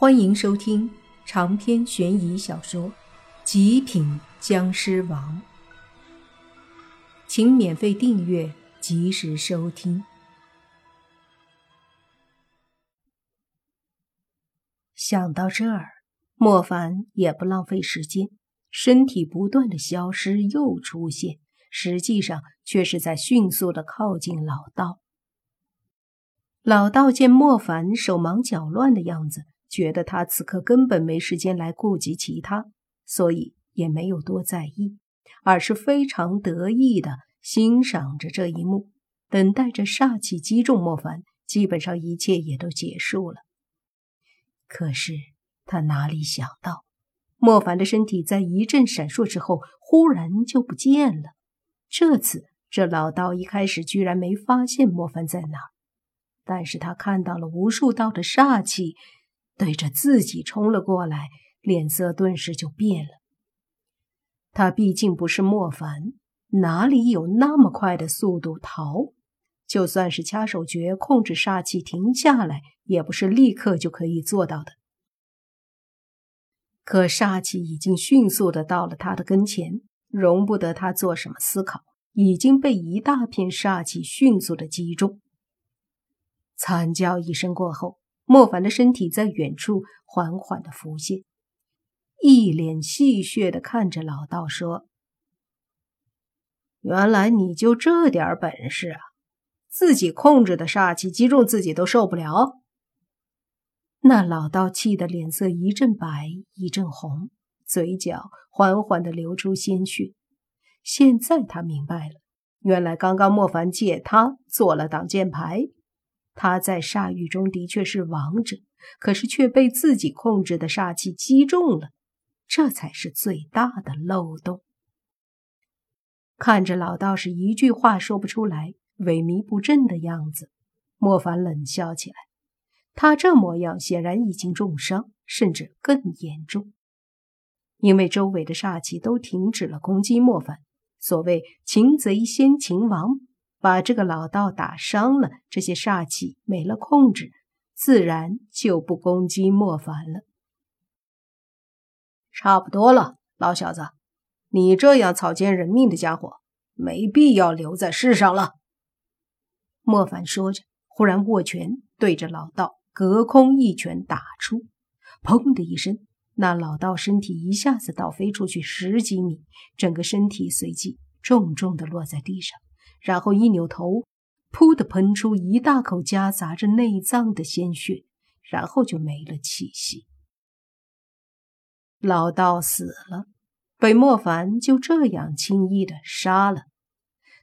欢迎收听长篇悬疑小说《极品僵尸王》，请免费订阅，及时收听。想到这儿，莫凡也不浪费时间，身体不断的消失又出现，实际上却是在迅速的靠近老道。老道见莫凡手忙脚乱的样子。觉得他此刻根本没时间来顾及其他，所以也没有多在意，而是非常得意的欣赏着这一幕，等待着煞气击中莫凡。基本上一切也都结束了。可是他哪里想到，莫凡的身体在一阵闪烁之后，忽然就不见了。这次这老道一开始居然没发现莫凡在哪，但是他看到了无数道的煞气。对着自己冲了过来，脸色顿时就变了。他毕竟不是莫凡，哪里有那么快的速度逃？就算是掐手诀控制煞气停下来，也不是立刻就可以做到的。可煞气已经迅速的到了他的跟前，容不得他做什么思考，已经被一大片煞气迅速的击中。惨叫一声过后。莫凡的身体在远处缓缓的浮现，一脸戏谑的看着老道说：“原来你就这点本事啊！自己控制的煞气击中自己都受不了。”那老道气得脸色一阵白一阵红，嘴角缓缓的流出鲜血。现在他明白了，原来刚刚莫凡借他做了挡箭牌。他在煞域中的确是王者，可是却被自己控制的煞气击中了，这才是最大的漏洞。看着老道士一句话说不出来、萎靡不振的样子，莫凡冷笑起来。他这模样显然已经重伤，甚至更严重，因为周围的煞气都停止了攻击莫凡。所谓“擒贼先擒王”。把这个老道打伤了，这些煞气没了控制，自然就不攻击莫凡了。差不多了，老小子，你这样草菅人命的家伙，没必要留在世上了。莫凡说着，忽然握拳对着老道隔空一拳打出，砰的一声，那老道身体一下子倒飞出去十几米，整个身体随即重重的落在地上。然后一扭头，噗的喷出一大口夹杂着内脏的鲜血，然后就没了气息。老道死了，被莫凡就这样轻易的杀了。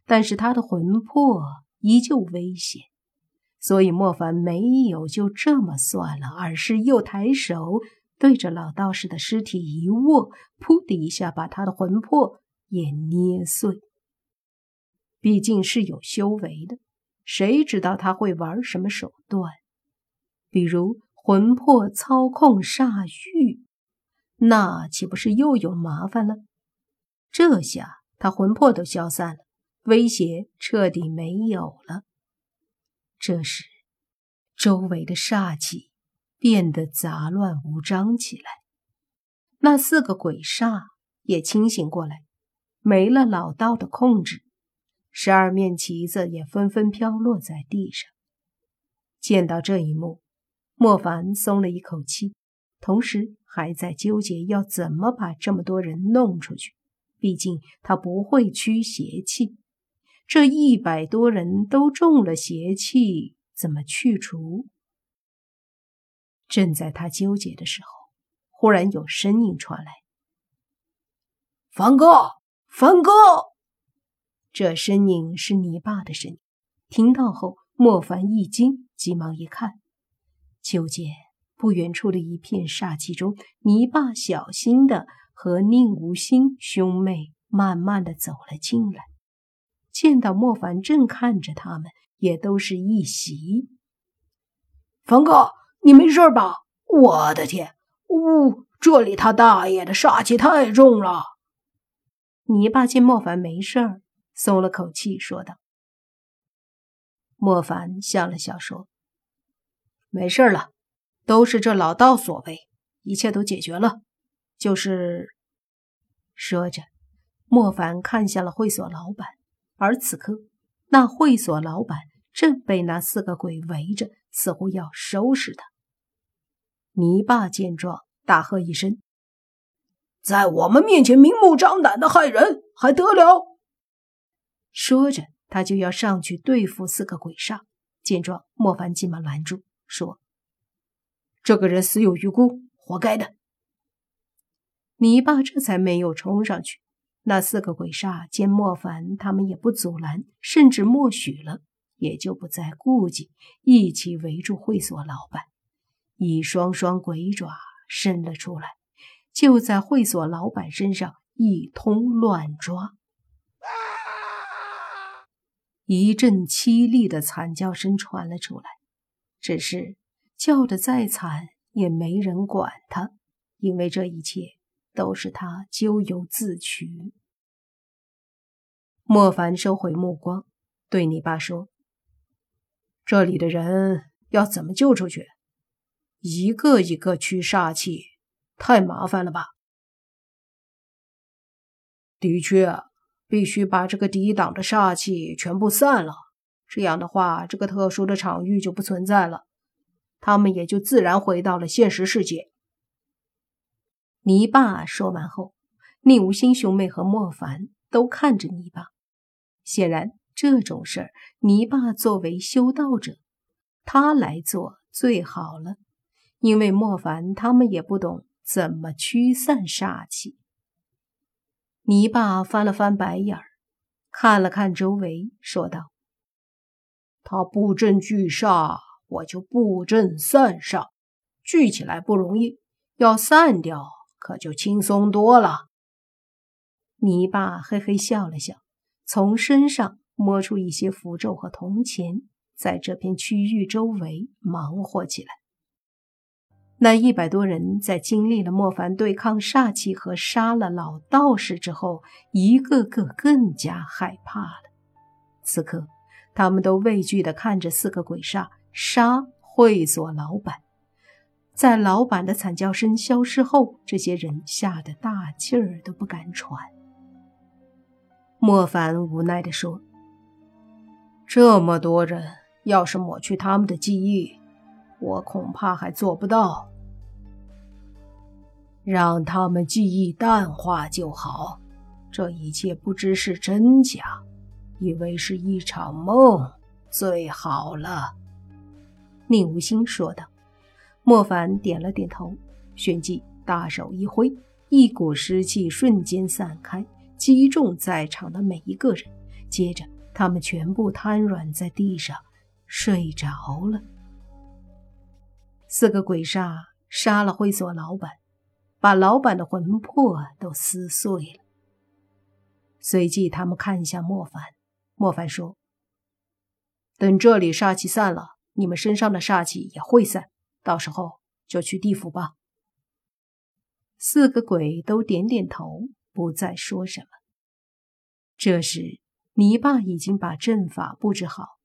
但是他的魂魄依旧危险，所以莫凡没有就这么算了，而是又抬手对着老道士的尸体一握，噗的一下把他的魂魄也捏碎。毕竟是有修为的，谁知道他会玩什么手段？比如魂魄操控煞域，那岂不是又有麻烦了？这下他魂魄都消散了，威胁彻底没有了。这时，周围的煞气变得杂乱无章起来，那四个鬼煞也清醒过来，没了老道的控制。十二面旗子也纷纷飘落在地上。见到这一幕，莫凡松了一口气，同时还在纠结要怎么把这么多人弄出去。毕竟他不会驱邪气，这一百多人都中了邪气，怎么去除？正在他纠结的时候，忽然有声音传来：“凡哥，凡哥！”这声音是你爸的声音。听到后，莫凡一惊，急忙一看，就见不远处的一片煞气中，你爸小心的和宁无心兄妹慢慢的走了进来。见到莫凡正看着他们，也都是一喜。凡哥，你没事吧？我的天，呜，这里他大爷的煞气太重了。你爸见莫凡没事儿。松了口气，说道：“莫凡笑了笑，说：‘没事了，都是这老道所为，一切都解决了。就是说着，莫凡看向了会所老板，而此刻，那会所老板正被那四个鬼围着，似乎要收拾他。泥巴见状，大喝一声：“在我们面前明目张胆的害人，还得了！”说着，他就要上去对付四个鬼煞。见状，莫凡急忙拦住，说：“这个人死有余辜，活该的。”你爸这才没有冲上去。那四个鬼煞见莫凡他们也不阻拦，甚至默许了，也就不再顾忌，一起围住会所老板，一双双鬼爪伸了出来，就在会所老板身上一通乱抓。一阵凄厉的惨叫声传了出来，只是叫得再惨也没人管他，因为这一切都是他咎由自取。莫凡收回目光，对你爸说：“这里的人要怎么救出去？一个一个驱煞气，太麻烦了吧？”的确。必须把这个抵挡的煞气全部散了，这样的话，这个特殊的场域就不存在了，他们也就自然回到了现实世界。泥巴说完后，宁无心兄妹和莫凡都看着泥巴。显然，这种事儿，泥巴作为修道者，他来做最好了，因为莫凡他们也不懂怎么驱散煞气。泥巴翻了翻白眼儿，看了看周围，说道：“他布阵聚煞，我就布阵散煞。聚起来不容易，要散掉可就轻松多了。”泥巴嘿嘿笑了笑，从身上摸出一些符咒和铜钱，在这片区域周围忙活起来。那一百多人在经历了莫凡对抗煞气和杀了老道士之后，一个个更加害怕了。此刻，他们都畏惧地看着四个鬼煞杀会所老板。在老板的惨叫声消失后，这些人吓得大气儿都不敢喘。莫凡无奈地说：“这么多人，要是抹去他们的记忆……”我恐怕还做不到，让他们记忆淡化就好。这一切不知是真假，以为是一场梦最好了。”宁无心说道。莫凡点了点头，旋即大手一挥，一股湿气瞬间散开，击中在场的每一个人。接着，他们全部瘫软在地上，睡着了。四个鬼煞杀了会所老板，把老板的魂魄都撕碎了。随即，他们看向莫凡。莫凡说：“等这里煞气散了，你们身上的煞气也会散，到时候就去地府吧。”四个鬼都点点头，不再说什么。这时，泥巴已经把阵法布置好，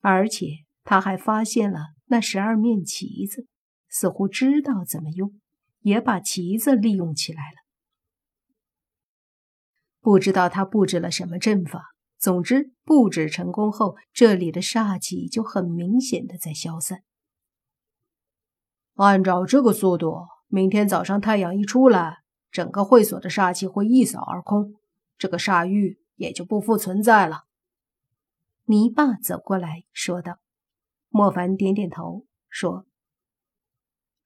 而且他还发现了。那十二面旗子似乎知道怎么用，也把旗子利用起来了。不知道他布置了什么阵法，总之布置成功后，这里的煞气就很明显的在消散。按照这个速度，明天早上太阳一出来，整个会所的煞气会一扫而空，这个煞域也就不复存在了。泥巴走过来说道。莫凡点点头，说：“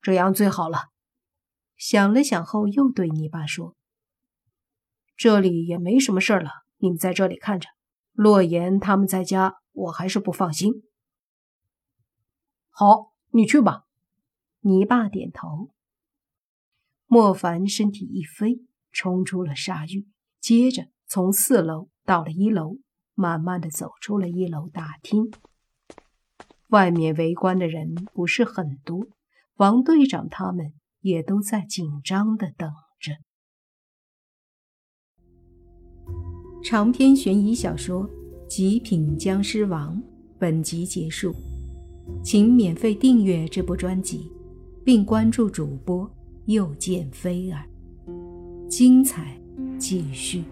这样最好了。”想了想后，又对泥巴说：“这里也没什么事了，你们在这里看着。洛言他们在家，我还是不放心。”“好，你去吧。”泥巴点头。莫凡身体一飞，冲出了沙域，接着从四楼到了一楼，慢慢的走出了一楼大厅。外面围观的人不是很多，王队长他们也都在紧张的等着。长篇悬疑小说《极品僵尸王》本集结束，请免费订阅这部专辑，并关注主播又见菲儿，精彩继续。